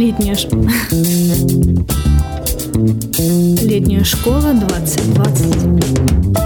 Летняя, ш... Летняя школа 2020.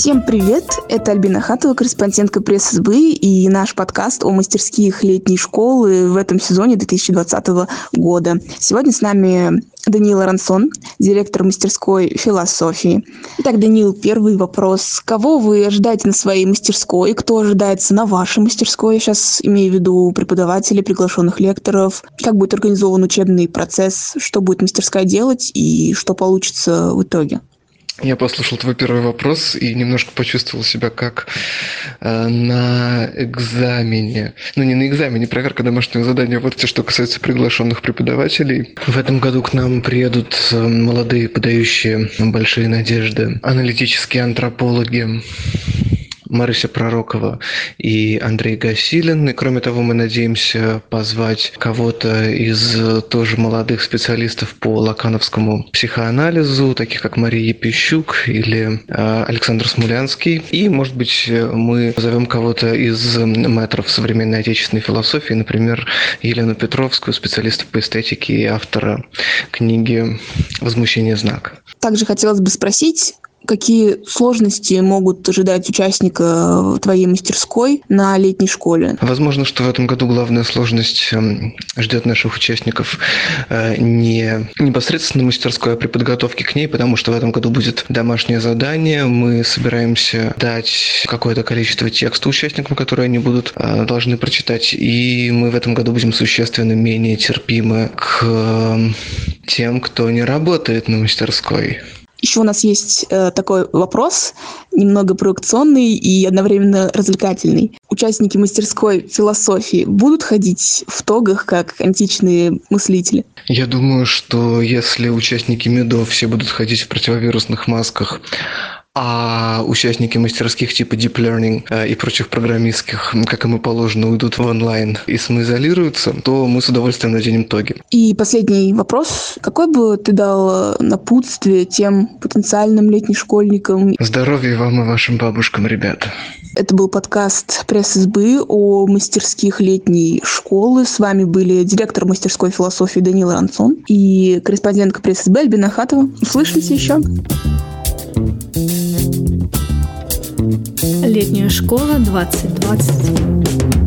Всем привет! Это Альбина Хатова, корреспондентка пресс-СБ и наш подкаст о мастерских летней школы в этом сезоне 2020 года. Сегодня с нами Даниил Арансон, директор мастерской философии. Итак, Даниил, первый вопрос. Кого вы ожидаете на своей мастерской? Кто ожидается на вашей мастерской? Я сейчас имею в виду преподавателей, приглашенных лекторов. Как будет организован учебный процесс? Что будет мастерская делать и что получится в итоге? Я послушал твой первый вопрос и немножко почувствовал себя как э, на экзамене. Ну, не на экзамене, проверка домашнего задания. Вот те, что касается приглашенных преподавателей. В этом году к нам приедут э, молодые, подающие большие надежды, аналитические антропологи, Марыся Пророкова и Андрей Гасилин. И кроме того, мы надеемся позвать кого-то из тоже молодых специалистов по лакановскому психоанализу, таких как Мария Епищук или э, Александр Смулянский. И, может быть, мы позовем кого-то из метров современной отечественной философии, например, Елену Петровскую, специалиста по эстетике и автора книги «Возмущение знака». Также хотелось бы спросить, какие сложности могут ожидать участника твоей мастерской на летней школе? Возможно, что в этом году главная сложность эм, ждет наших участников э, не непосредственно мастерской, а при подготовке к ней, потому что в этом году будет домашнее задание. Мы собираемся дать какое-то количество текста участникам, которые они будут э, должны прочитать, и мы в этом году будем существенно менее терпимы к эм, тем, кто не работает на мастерской. Еще у нас есть э, такой вопрос, немного провокационный и одновременно развлекательный. Участники мастерской философии будут ходить в тогах, как античные мыслители? Я думаю, что если участники МИДО все будут ходить в противовирусных масках, а участники мастерских типа Deep Learning э, и прочих программистских, как им и положено, уйдут в онлайн и самоизолируются, то мы с удовольствием наденем тоги. И последний вопрос. Какой бы ты дал напутствие тем потенциальным летнешкольникам? Здоровья вам и вашим бабушкам, ребята. Это был подкаст пресс-избы о мастерских летней школы. С вами были директор мастерской философии Данила Рансон и корреспондентка пресс-избы Альбина Хатова. Услышимся еще. Летняя школа 2020.